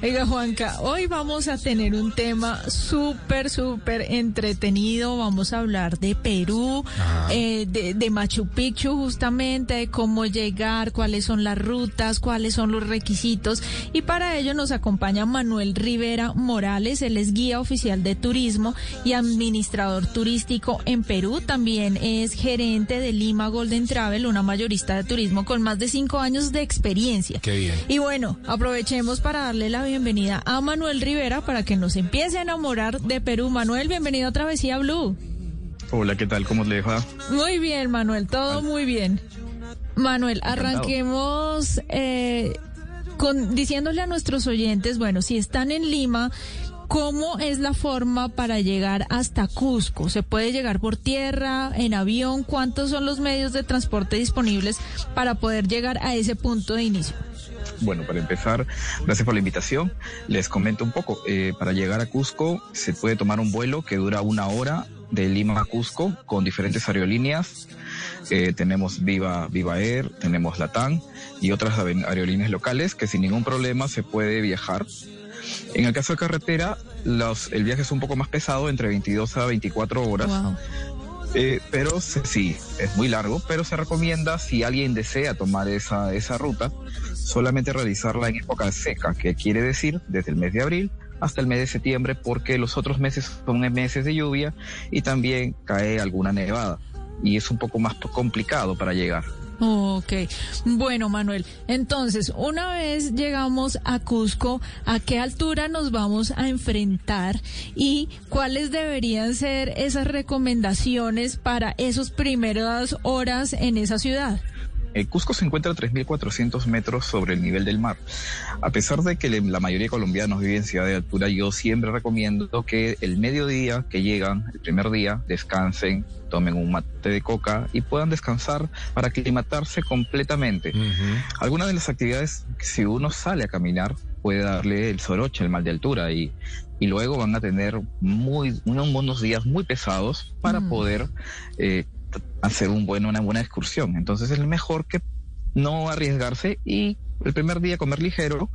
Oiga, Juanca, hoy vamos a tener un tema súper, súper entretenido. Vamos a hablar de Perú, eh, de, de, Machu Picchu, justamente, de cómo llegar, cuáles son las rutas, cuáles son los requisitos. Y para ello nos acompaña Manuel Rivera Morales. Él es guía oficial de turismo y administrador turístico en Perú. También es gerente de Lima Golden Travel, una mayorista de turismo con más de cinco años de experiencia. Qué bien. Y bueno, aprovechemos para darle la bienvenida a Manuel Rivera para que nos empiece a enamorar de Perú. Manuel, bienvenido a Travesía Blue. Hola, ¿qué tal? ¿Cómo le va? Muy bien, Manuel, todo muy bien. Manuel, arranquemos eh, con diciéndole a nuestros oyentes, bueno, si están en Lima, ¿Cómo es la forma para llegar hasta Cusco? ¿Se puede llegar por tierra, en avión? ¿Cuántos son los medios de transporte disponibles para poder llegar a ese punto de inicio? Bueno, para empezar, gracias por la invitación. Les comento un poco. Eh, para llegar a Cusco se puede tomar un vuelo que dura una hora de Lima a Cusco con diferentes aerolíneas. Eh, tenemos Viva, Viva Air, tenemos Latam y otras aerolíneas locales que sin ningún problema se puede viajar en el caso de carretera, los, el viaje es un poco más pesado, entre 22 a 24 horas. Eh, pero sí, es muy largo, pero se recomienda si alguien desea tomar esa, esa ruta, solamente realizarla en época seca, que quiere decir desde el mes de abril hasta el mes de septiembre, porque los otros meses son meses de lluvia y también cae alguna nevada y es un poco más complicado para llegar. Ok, bueno Manuel, entonces una vez llegamos a Cusco, ¿a qué altura nos vamos a enfrentar y cuáles deberían ser esas recomendaciones para esas primeras horas en esa ciudad? Eh, Cusco se encuentra a 3.400 metros sobre el nivel del mar. A pesar de que la mayoría de colombianos viven en ciudad de altura, yo siempre recomiendo que el mediodía que llegan, el primer día, descansen, tomen un mate de coca y puedan descansar para aclimatarse completamente. Algunas de las actividades, si uno sale a caminar, puede darle el soroche, el mal de altura, y, y luego van a tener muy, unos, unos días muy pesados para mm. poder eh, hacer un buen, una buena excursión. Entonces es mejor que no arriesgarse y el primer día comer ligero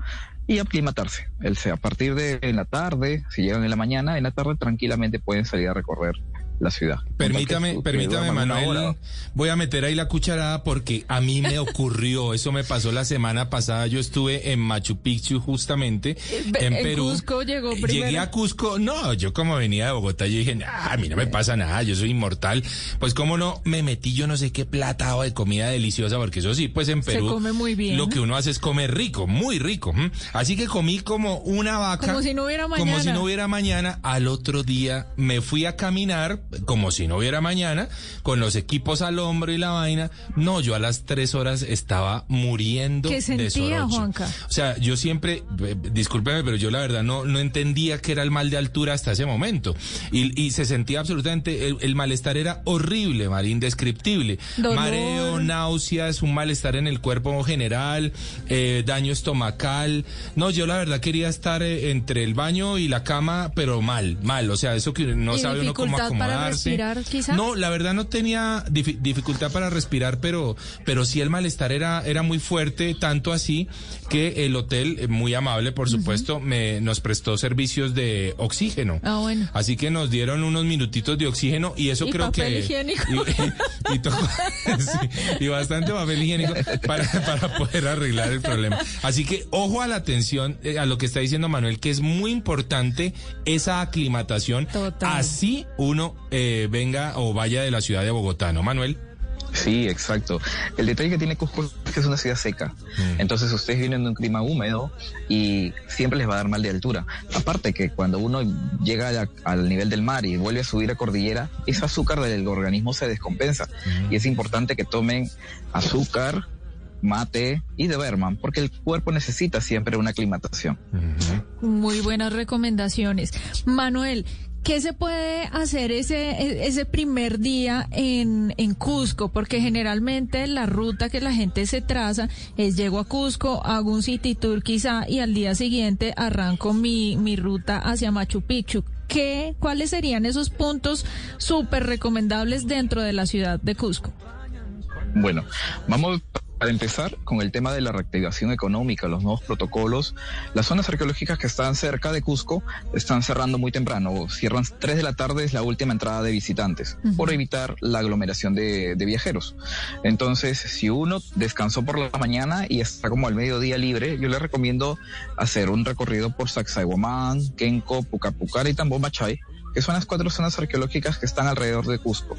y aclimatarse. El, a partir de en la tarde, si llegan en la mañana, en la tarde tranquilamente pueden salir a recorrer la ciudad. Permítame, permítame, Manuel. Voy a meter ahí la cucharada porque a mí me ocurrió, eso me pasó la semana pasada. Yo estuve en Machu Picchu justamente, eh, en, Perú. Cusco llegó primero. Llegué a Cusco, no, yo como venía de Bogotá, yo dije, a mí no me pasa nada, yo soy inmortal. Pues cómo no, me metí yo no sé qué plata de comida deliciosa, porque eso sí, pues en Perú. Se come muy bien. Lo que uno hace es comer rico, muy rico. Así que comí como una vaca. Como si no hubiera mañana. Como si no hubiera mañana. Al otro día me fui a caminar como si no hubiera mañana, con los equipos al hombro y la vaina. No, yo a las tres horas estaba muriendo ¿Qué sentía, Juanca? O sea, yo siempre, eh, discúlpeme, pero yo la verdad no, no entendía que era el mal de altura hasta ese momento. Y, y se sentía absolutamente, el, malestar era horrible, María, indescriptible. Mareo, náuseas, un malestar en el cuerpo general, eh, daño estomacal. No, yo la verdad quería estar eh, entre el baño y la cama, pero mal, mal. O sea, eso que no sabe uno cómo acomodarse. No, la verdad no tenía dificultad para respirar, pero, pero sí el malestar era, era muy fuerte, tanto así que el hotel, eh, muy amable por supuesto, me, nos prestó servicios de oxígeno. Ah, bueno. Así que nos dieron unos minutitos de oxígeno y eso creo papel que... Higiénico. Y, bastante papel higiénico para, para poder arreglar el problema. Así que ojo a la atención, eh, a lo que está diciendo Manuel, que es muy importante esa aclimatación. Total. Así uno eh, venga o vaya de la ciudad de Bogotá, ¿no, Manuel? Sí, exacto. El detalle que tiene Cusco es que es una ciudad seca. Mm. Entonces ustedes vienen de un clima húmedo y siempre les va a dar mal de altura. Aparte que cuando uno llega al nivel del mar y vuelve a subir a cordillera, ese azúcar del organismo se descompensa. Mm. Y es importante que tomen azúcar, mate y de Berman, porque el cuerpo necesita siempre una aclimatación. Muy buenas recomendaciones. Manuel, ¿Qué se puede hacer ese, ese primer día en, en Cusco? Porque generalmente la ruta que la gente se traza es llego a Cusco, hago un city tour quizá y al día siguiente arranco mi, mi ruta hacia Machu Picchu. ¿Qué, ¿Cuáles serían esos puntos súper recomendables dentro de la ciudad de Cusco? Bueno, vamos Para empezar, con el tema de la reactivación económica, los nuevos protocolos, las zonas arqueológicas que están cerca de Cusco están cerrando muy temprano. Cierran 3 de la tarde, es la última entrada de visitantes, por evitar la aglomeración de, viajeros. Entonces, si uno descansó por la mañana y está como al mediodía libre, yo le recomiendo hacer un recorrido por Sacsayhuamán, Kenco, Pucapucar y Tambomachay, que son las cuatro zonas arqueológicas que están alrededor de Cusco.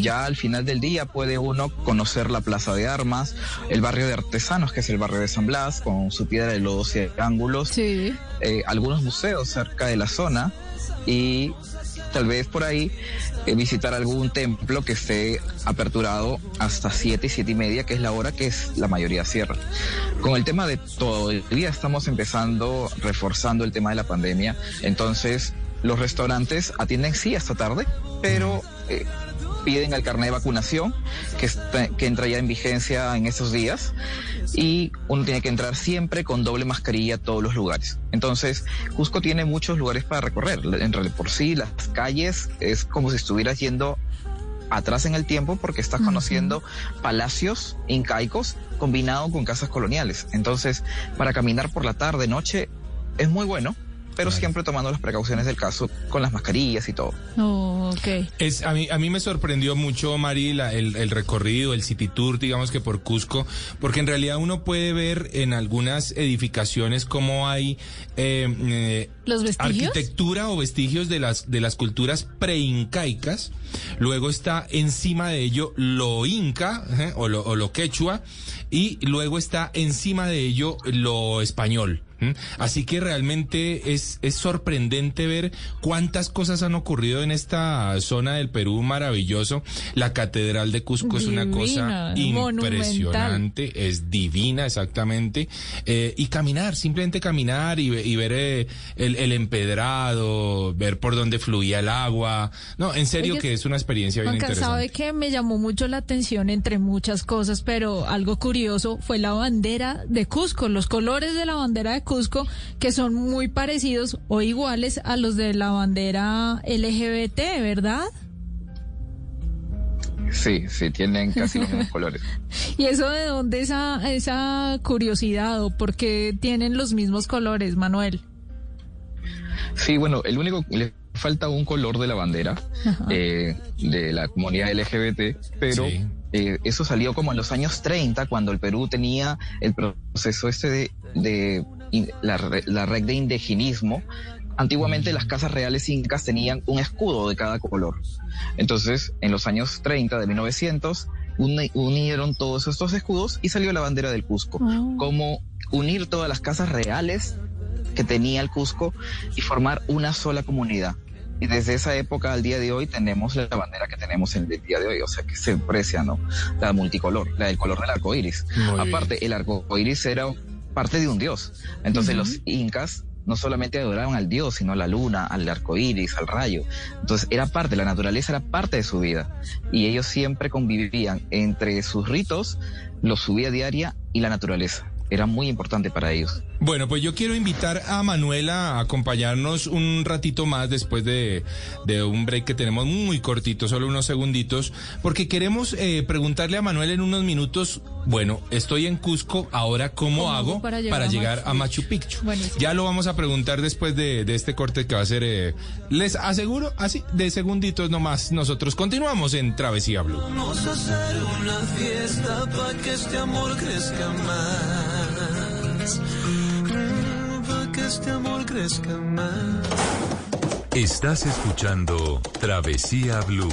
Ya al final del día puede uno conocer la Plaza de Armas, el barrio de artesanos, que es el barrio de San Blas, con su piedra de lodos y ángulos, sí. Eh, algunos museos cerca de la zona y tal vez por ahí eh, visitar algún templo que esté aperturado hasta siete y siete y media, que es la hora que es la mayoría cierra. Con el tema de todo el día estamos empezando, reforzando el tema de la pandemia, entonces los restaurantes atienden sí hasta tarde, pero eh, piden el carnet de vacunación que, que entra ya en vigencia en estos días y uno tiene que entrar siempre con doble mascarilla a todos los lugares. Entonces, Cusco tiene muchos lugares para recorrer. En realidad, por sí, las calles es como si estuvieras yendo atrás en el tiempo porque estás conociendo palacios incaicos combinado con casas coloniales. Entonces, para caminar por la tarde, noche, es muy bueno pero siempre tomando las precauciones del caso con las mascarillas y todo. Oh, okay. Es, a, mí, a mí me sorprendió mucho, Mari, el, el, recorrido, el city tour, digamos que por Cusco, porque en realidad uno puede ver en algunas edificaciones cómo hay eh, eh ¿Los vestigios? arquitectura o vestigios de las, de las culturas preincaicas. Luego está encima de ello lo inca eh, o, lo, o lo quechua y luego está encima de ello lo español. Así que realmente es, es sorprendente ver cuántas cosas han ocurrido en esta zona del Perú maravilloso. La Catedral de Cusco es una cosa impresionante, es divina exactamente. Eh, y caminar, simplemente caminar y, ver eh, el, empedrado, ver por dónde fluía el agua. No, en serio que es una experiencia bien interesante. sabe que me llamó mucho la atención entre muchas cosas, pero algo curioso fue la bandera de Cusco, los colores de la bandera de Cusco que son muy parecidos o iguales a los de la bandera LGBT, ¿verdad? Sí, sí, tienen casi los mismos colores. ¿Y eso de dónde esa, esa curiosidad o por qué tienen los mismos colores, Manuel? Sí, bueno, el único, le falta un color de la bandera eh, de la comunidad LGBT, pero eh, eso salió como en los años 30, cuando el Perú tenía el proceso este de, de la, red de indigenismo, antiguamente las casas reales incas tenían un escudo de cada color. Entonces, en los años 30 de 1900, unieron todos estos escudos y salió la bandera del Cusco. Oh. Como unir todas las casas reales que tenía el Cusco y formar una sola comunidad. Y desde esa época al día de hoy tenemos la bandera que tenemos en el día de hoy, o sea que se aprecia, ¿no? La multicolor, la del color del arco iris. Aparte, el arco iris era parte de un dios. Entonces los incas no solamente adoraban al dios, sino a la luna, al arco iris, al rayo. Entonces era parte, la naturaleza era parte de su vida. Y ellos siempre convivían entre sus ritos, los su vida diaria y la naturaleza era muy importante para ellos. Bueno, pues yo quiero invitar a Manuela a acompañarnos un ratito más después de, un break que tenemos muy cortito, solo unos segunditos, porque queremos eh, preguntarle a Manuel en unos minutos, bueno, estoy en Cusco, ahora cómo, hago para llegar, a, Machu Picchu. Ya lo vamos a preguntar después de, este corte que va a ser, eh, les aseguro, así, de segunditos nomás, nosotros continuamos en Travesía Blue. Vamos a hacer una fiesta para que este amor crezca más. Mm, que este amor crezca más. Estás escuchando Travesía Blue.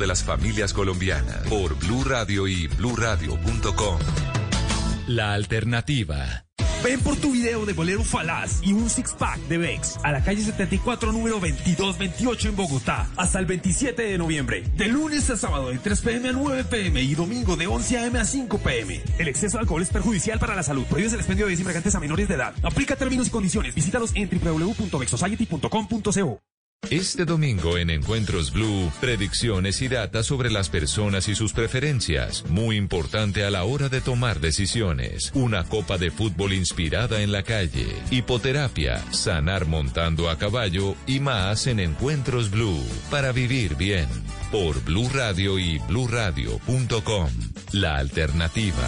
de las familias colombianas por Blue Radio y bluradio.com. La alternativa. Ven por tu video de bolero falaz y un six-pack de Vex a la calle 74, número 2228 en Bogotá, hasta el 27 de noviembre. De lunes a sábado de 3 pm a 9 pm y domingo de 11 am a 5 pm. El exceso de alcohol es perjudicial para la salud. Prohíbe el expendio de bebidas a menores de edad. Aplica términos y condiciones. Visítalos en www.vexsociety.com.co. Este domingo en Encuentros Blue, predicciones y datos sobre las personas y sus preferencias. Muy importante a la hora de tomar decisiones. Una copa de fútbol inspirada en la calle. Hipoterapia, sanar montando a caballo y más en Encuentros Blue. Para vivir bien. Por Blue Radio y bluradio.com. La alternativa.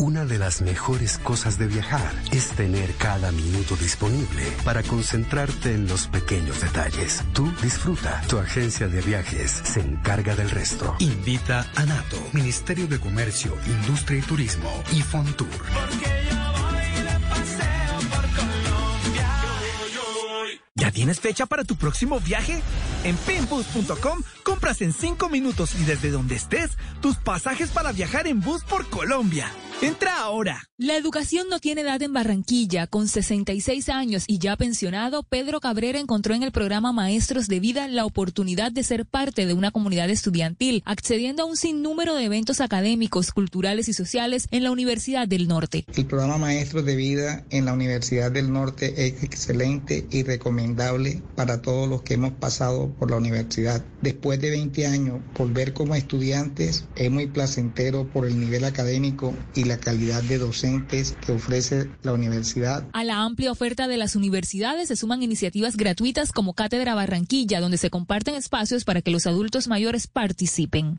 Una de las mejores cosas de viajar es tener cada minuto disponible para concentrarte en los pequeños detalles. Tú disfruta. Tu agencia de viajes se encarga del resto. Invita a NATO, Ministerio de Comercio, Industria y Turismo y Fontour. ¿Ya tienes fecha para tu próximo viaje? En pinbus.com compras en 5 minutos y desde donde estés tus pasajes para viajar en bus por Colombia. Entra ahora. La educación no tiene edad en Barranquilla. Con 66 años y ya pensionado, Pedro Cabrera encontró en el programa Maestros de Vida la oportunidad de ser parte de una comunidad estudiantil, accediendo a un sinnúmero de eventos académicos, culturales y sociales en la Universidad del Norte. El programa Maestros de Vida en la Universidad del Norte es excelente y recomendable para todos los que hemos pasado por la universidad. Después de 20 años, volver como estudiantes es muy placentero por el nivel académico y la calidad de docentes que ofrece la universidad. A la amplia oferta de las universidades se suman iniciativas gratuitas como Cátedra Barranquilla, donde se comparten espacios para que los adultos mayores participen.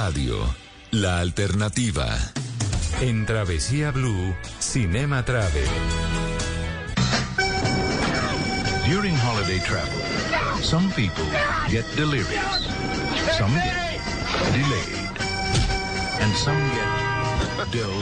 Radio, la alternativa. En Travesía Blue, Cinema Travel. During holiday travel, some people get delirious, some get delayed, and some get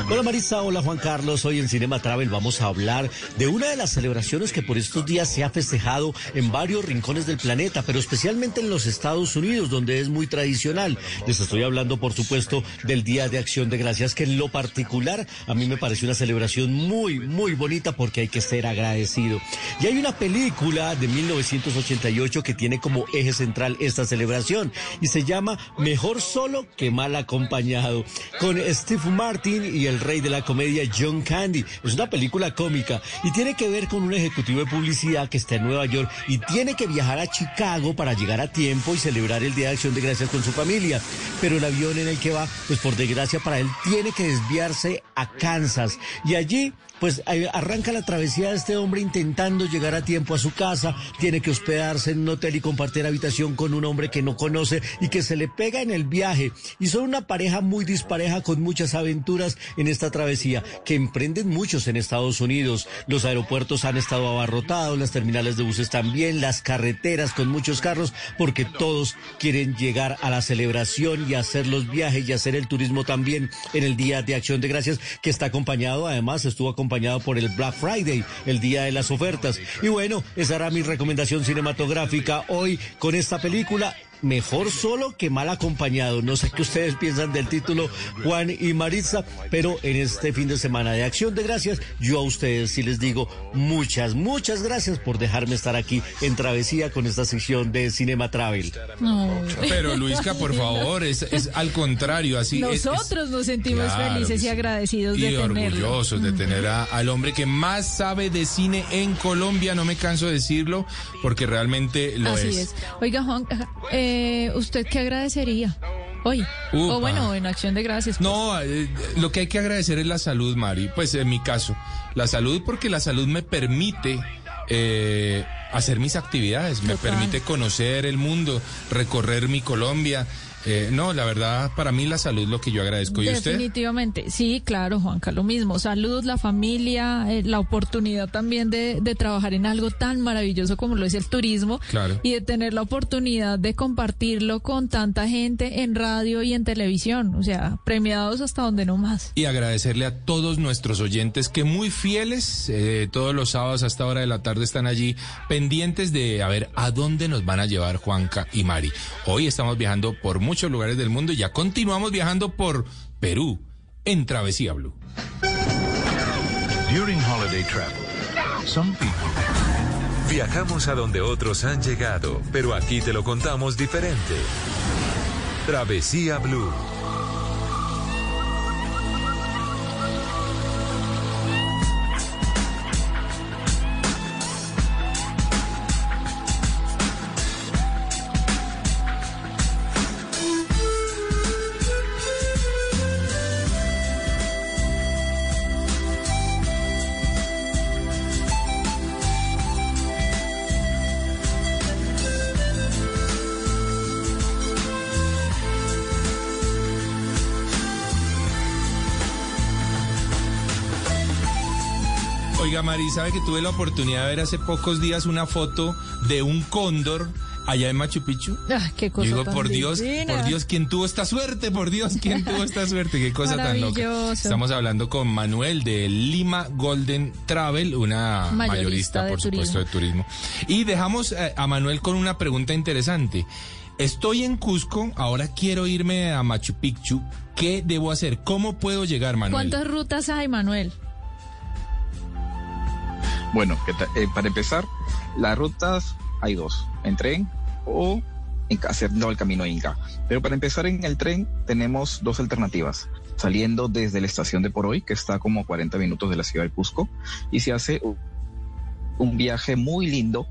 Hola Marisa, hola Juan Carlos. Hoy en Cinema Travel vamos a hablar de una de las celebraciones que por estos días se ha festejado en varios rincones del planeta, pero especialmente en los Estados Unidos, donde es muy tradicional. Les estoy hablando, por supuesto, del Día de Acción de Gracias, que en lo particular a mí me parece una celebración muy, muy bonita porque hay que ser agradecido. Y hay una película de 1988 que tiene como eje central esta celebración y se llama Mejor solo que mal acompañado, con Steve Martin Y el rey de la comedia John Candy. Es una película cómica y tiene que ver con un ejecutivo de publicidad que está en Nueva York y tiene que viajar a Chicago para llegar a tiempo y celebrar el Día de Acción de Gracias con su familia. Pero el avión en el que va, pues por desgracia para él, tiene que desviarse a Kansas y allí pues arranca la travesía de este hombre intentando llegar a tiempo a su casa, tiene que hospedarse en un hotel y compartir habitación con un hombre que no conoce y que se le pega en el viaje. Y son una pareja muy dispareja con muchas aventuras en esta travesía que emprenden muchos en Estados Unidos. Los aeropuertos han estado abarrotados, las terminales de buses también, las carreteras con muchos carros, porque todos quieren llegar a la celebración y hacer los viajes y hacer el turismo también en el Día de Acción de Gracias, que está acompañado, además estuvo acompañado acompañado por el Black Friday, el día de las ofertas. Y bueno, esa era mi recomendación cinematográfica hoy con esta película mejor solo que mal acompañado. No sé qué ustedes piensan del título Juan y Maritza, pero en este fin de semana de Acción de Gracias, yo a ustedes sí les digo muchas, muchas gracias por dejarme estar aquí en Travesía con esta sección de Cinema Travel. Pero Luisca, por favor, es, al contrario, así Nosotros nos sentimos felices y agradecidos de tenerlo. orgullosos de tener al hombre que más sabe de cine en Colombia, no me canso de decirlo, porque realmente lo así es. Oiga, Juan, eh, ¿usted qué agradecería? Hoy. O bueno, en acción de gracias. Pues. No, eh, lo que hay que agradecer es la salud, Mari. Pues en mi caso, la salud porque la salud me permite eh, hacer mis actividades, me permite conocer el mundo, recorrer mi Colombia. Eh, no, la verdad, para mí la salud es lo que yo agradezco. ¿Y Definitivamente, sí, claro, Juanca, lo mismo. Salud, la familia, eh, la oportunidad también de, de, trabajar en algo tan maravilloso como lo es el turismo. Claro. Y de tener la oportunidad de compartirlo con tanta gente en radio y en televisión. O sea, premiados hasta donde no más. Y agradecerle a todos nuestros oyentes que muy fieles, eh, todos los sábados hasta hora de la tarde están allí pendientes de a ver a dónde nos van a llevar Juanca y Mari. Hoy estamos viajando por muchos muchos lugares del mundo y ya continuamos viajando por Perú en Travesía Blue. During holiday travel, some people... Viajamos a donde otros han llegado, pero aquí te lo contamos diferente. Travesía Blue. Mari, sabe que tuve la oportunidad de ver hace pocos días una foto de un cóndor allá en Machu Picchu. Ah, qué cosa Digo, por Dios, por Dios, ¿quién tuvo esta suerte? Por Dios, ¿quién tuvo esta suerte? Qué cosa tan loca. Estamos hablando con Manuel de Lima Golden Travel, una mayorista, por supuesto, de turismo. Y dejamos eh, a Manuel con una pregunta interesante. Estoy en Cusco, ahora quiero irme a Machu Picchu. ¿Qué debo hacer? ¿Cómo puedo llegar, Manuel? ¿Cuántas rutas hay, Manuel? Bueno, eh, para empezar, las rutas hay dos, en tren o en, haciendo el camino Inca. Pero para empezar en el tren tenemos dos alternativas. Saliendo desde la estación de Poroy, que está como 40 minutos de la ciudad de Cusco, y se hace un viaje muy lindo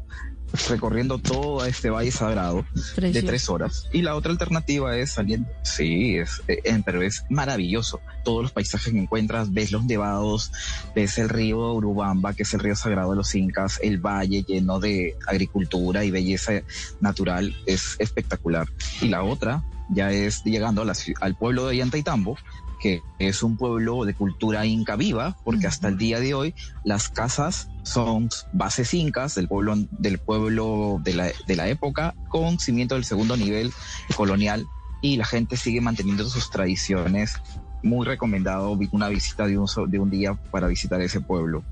recorriendo todo este valle sagrado de tres horas. Y la otra alternativa es saliendo, sí, es, eh, pero es maravilloso. Todos los paisajes que encuentras, ves los nevados, ves el río Urubamba, que es el río sagrado de los incas, el valle lleno de agricultura y belleza natural, es espectacular. Y la otra ya es llegando a la, al pueblo de Yantaitambo, que es un pueblo de cultura inca viva, porque hasta el día de hoy las casas son bases incas del pueblo, del pueblo de, la, de la época con cimiento del segundo nivel colonial y la gente sigue manteniendo sus tradiciones muy recomendado una visita de un, de un día para visitar ese pueblo.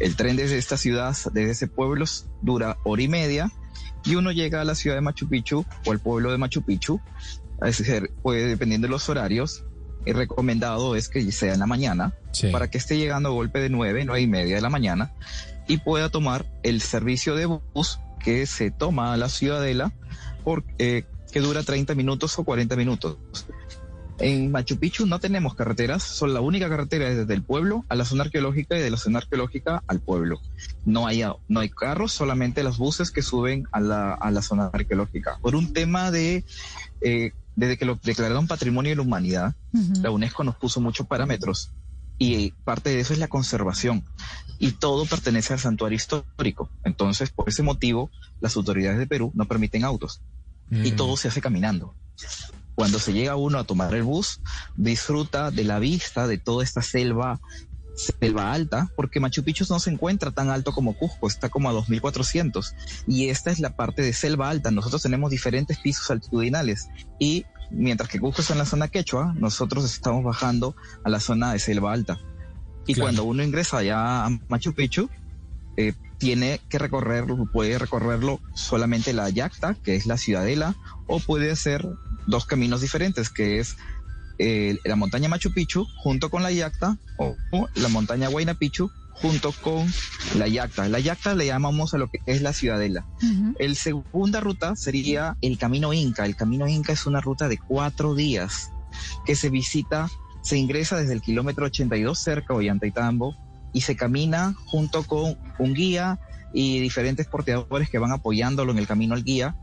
El tren desde esta ciudad, desde ese pueblo, dura hora y media y uno llega a la ciudad de Machu Picchu o al pueblo de Machu Picchu, es decir, pues, dependiendo de los horarios, el recomendado es que sea en la mañana para que esté llegando a golpe de nueve, nueve y media de la mañana y pueda tomar el servicio de bus que se toma a la ciudadela por, eh, que dura 30 minutos o 40 minutos. En Machu Picchu no tenemos carreteras, son la única carretera es desde el pueblo a la zona arqueológica y de la zona arqueológica al pueblo. No hay, no hay carros, solamente los buses que suben a la, a la zona arqueológica. Por un tema de, eh, desde que lo declararon Patrimonio de la Humanidad, la UNESCO nos puso muchos parámetros y parte de eso es la conservación y todo pertenece al santuario histórico. Entonces, por ese motivo, las autoridades de Perú no permiten autos y todo se hace caminando. Cuando se llega uno a tomar el bus, disfruta de la vista de toda esta selva selva alta, porque Machu Picchu no se encuentra tan alto como Cusco, está como a 2400. Y esta es la parte de selva alta. Nosotros tenemos diferentes pisos altitudinales y mientras que Cusco está en la zona quechua, nosotros estamos bajando a la zona de selva alta. Y cuando uno ingresa allá a Machu Picchu, eh, tiene que recorrerlo, puede recorrerlo solamente la Yacta, que es la ciudadela, o puede hacer dos caminos diferentes, que es eh, la montaña Machu Picchu junto con la Yacta o, la montaña Huayna Picchu junto con la Yacta. La Yacta le llamamos a lo que es la ciudadela. El segunda ruta sería el Camino Inca. El Camino Inca es una ruta de cuatro días que se visita, se ingresa desde el kilómetro 82 cerca de Ollantaytambo y se camina junto con un guía y diferentes porteadores que van apoyándolo en el camino al guía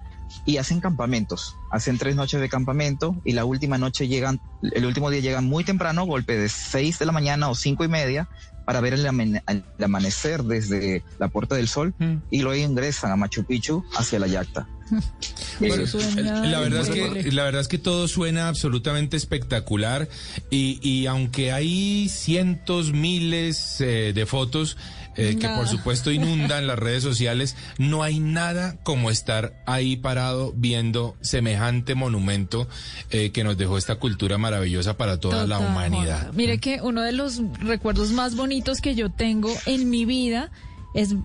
y hacen campamentos. Hacen tres noches de campamento y la última noche llegan, el último día llegan muy temprano, golpe de seis de la mañana o cinco y media, para ver el, amanecer desde la Puerta del Sol mm. y luego ingresan a Machu Picchu hacia la Yacta. la verdad es que la verdad es que todo suena absolutamente espectacular y, y aunque hay cientos miles eh, de fotos eh, que por supuesto inundan las redes sociales, no hay nada como estar ahí parado viendo semejante monumento eh, que nos dejó esta cultura maravillosa para toda la humanidad. Mire que uno de los recuerdos más bonitos que yo tengo en mi vida es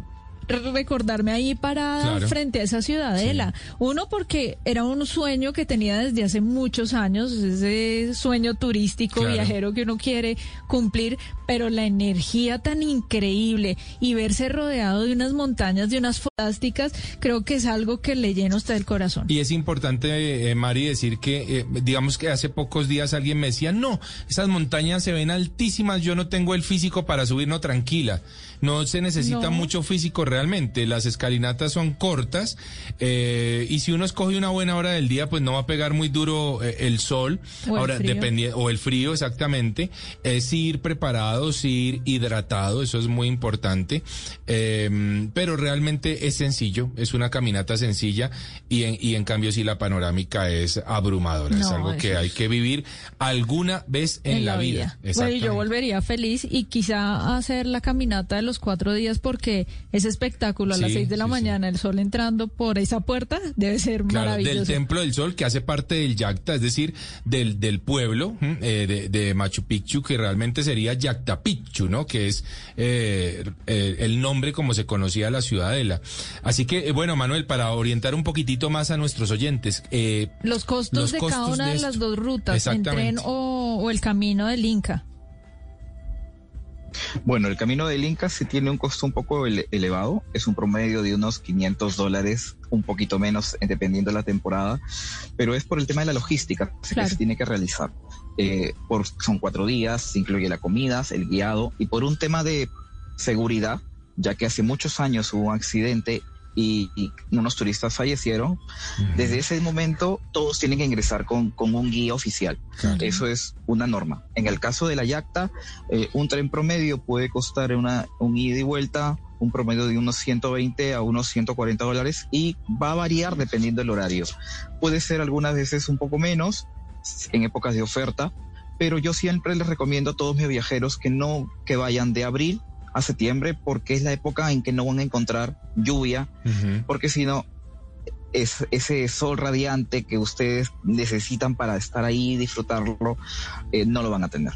recordarme ahí parada frente a esa ciudadela. Uno, porque era un sueño que tenía desde hace muchos años, ese sueño turístico, viajero que uno quiere cumplir, pero la energía tan increíble y verse rodeado de unas montañas, de unas fantásticas, creo que es algo que le llena usted el corazón. Y es importante, eh, Mari, decir que, eh, digamos que hace pocos días alguien me decía, no, esas montañas se ven altísimas, yo no tengo el físico para subir, no, tranquila. No se necesita mucho físico realmente. Las escalinatas son cortas eh, y si uno escoge una buena hora del día, pues no va a pegar muy duro eh, el sol. O Ahora, el o el frío exactamente. Es ir preparados, ir hidratado, eso es muy importante. Em, pero realmente es sencillo, es una caminata sencilla y en, y en cambio sí la panorámica es abrumadora. es algo que hay que vivir alguna vez en, la, vida. vida. yo volvería feliz y quizá hacer la caminata de los cuatro días porque ese espectáculo a las seis de la mañana, el sol entrando por esa puerta, debe ser claro, Del Templo del Sol, que hace parte del Yacta, es decir, del, del pueblo eh, de, Machu Picchu, que realmente sería Yacta Picchu, ¿no? Que es eh, eh, el nombre como se conocía la ciudadela. Así que, bueno, Manuel, para orientar un poquitito más a nuestros oyentes. los costos de cada una de, las dos rutas, en tren o, o el camino del Inca. Bueno, el camino del Inca sí tiene un costo un poco elevado, es un promedio de unos 500 dólares, un poquito menos eh, dependiendo de la temporada, pero es por el tema de la logística que se tiene que realizar. Eh, por, son cuatro días, se incluye la comida, el guiado. Y por un tema de seguridad, ya que hace muchos años hubo un accidente y, unos turistas fallecieron, desde ese momento todos tienen que ingresar con, un guía oficial. Eso es una norma. En el caso de la Yacta, eh, un tren promedio puede costar una, un ida y vuelta un promedio de unos 120 a unos 140 dólares y va a variar dependiendo del horario. Puede ser algunas veces un poco menos en épocas de oferta, pero yo siempre les recomiendo a todos mis viajeros que no que vayan de abril a septiembre porque es la época en que no van a encontrar lluvia, porque si no, es ese sol radiante que ustedes necesitan para estar ahí y disfrutarlo, eh, no lo van a tener.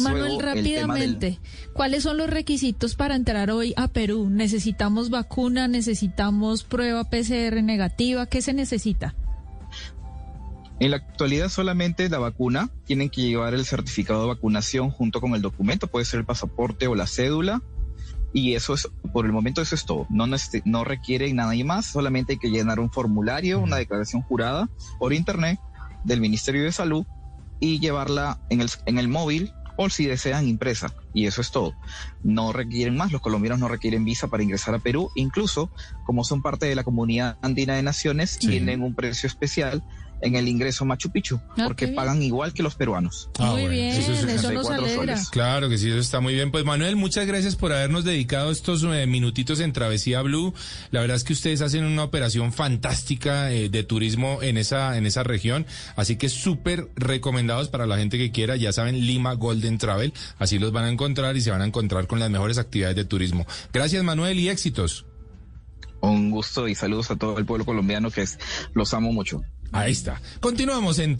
Manuel, rápidamente, ¿cuáles son los requisitos para entrar hoy a Perú? ¿Necesitamos vacuna? ¿Necesitamos prueba PCR negativa? ¿Qué se necesita? En la actualidad solamente la vacuna, tienen que llevar el certificado de vacunación junto con el documento, puede ser el pasaporte o la cédula, y eso es, por el momento eso es todo. No, no requiere nada más, solamente hay que llenar un formulario, una declaración jurada por internet del Ministerio de Salud y llevarla en el, en el móvil o si desean impresa. Y eso es todo. No requieren más, los colombianos no requieren visa para ingresar a Perú. Incluso, como son parte de la comunidad andina de naciones, tienen un precio especial en el ingreso Machu Picchu, porque pagan igual que los peruanos. Ah, muy bien, eso, nos alegra. Claro que sí, eso está muy bien. Pues Manuel, muchas gracias por habernos dedicado estos eh, minutitos en Travesía Blue. La verdad es que ustedes hacen una operación fantástica eh, de turismo en esa, en esa región, así que súper recomendados para la gente que quiera. Ya saben, Lima Golden Travel, así los van a encontrar y se van a encontrar con las mejores actividades de turismo. Gracias Manuel y éxitos. Un gusto y saludos a todo el pueblo colombiano que es, los amo mucho. Ahí está. Continuamos en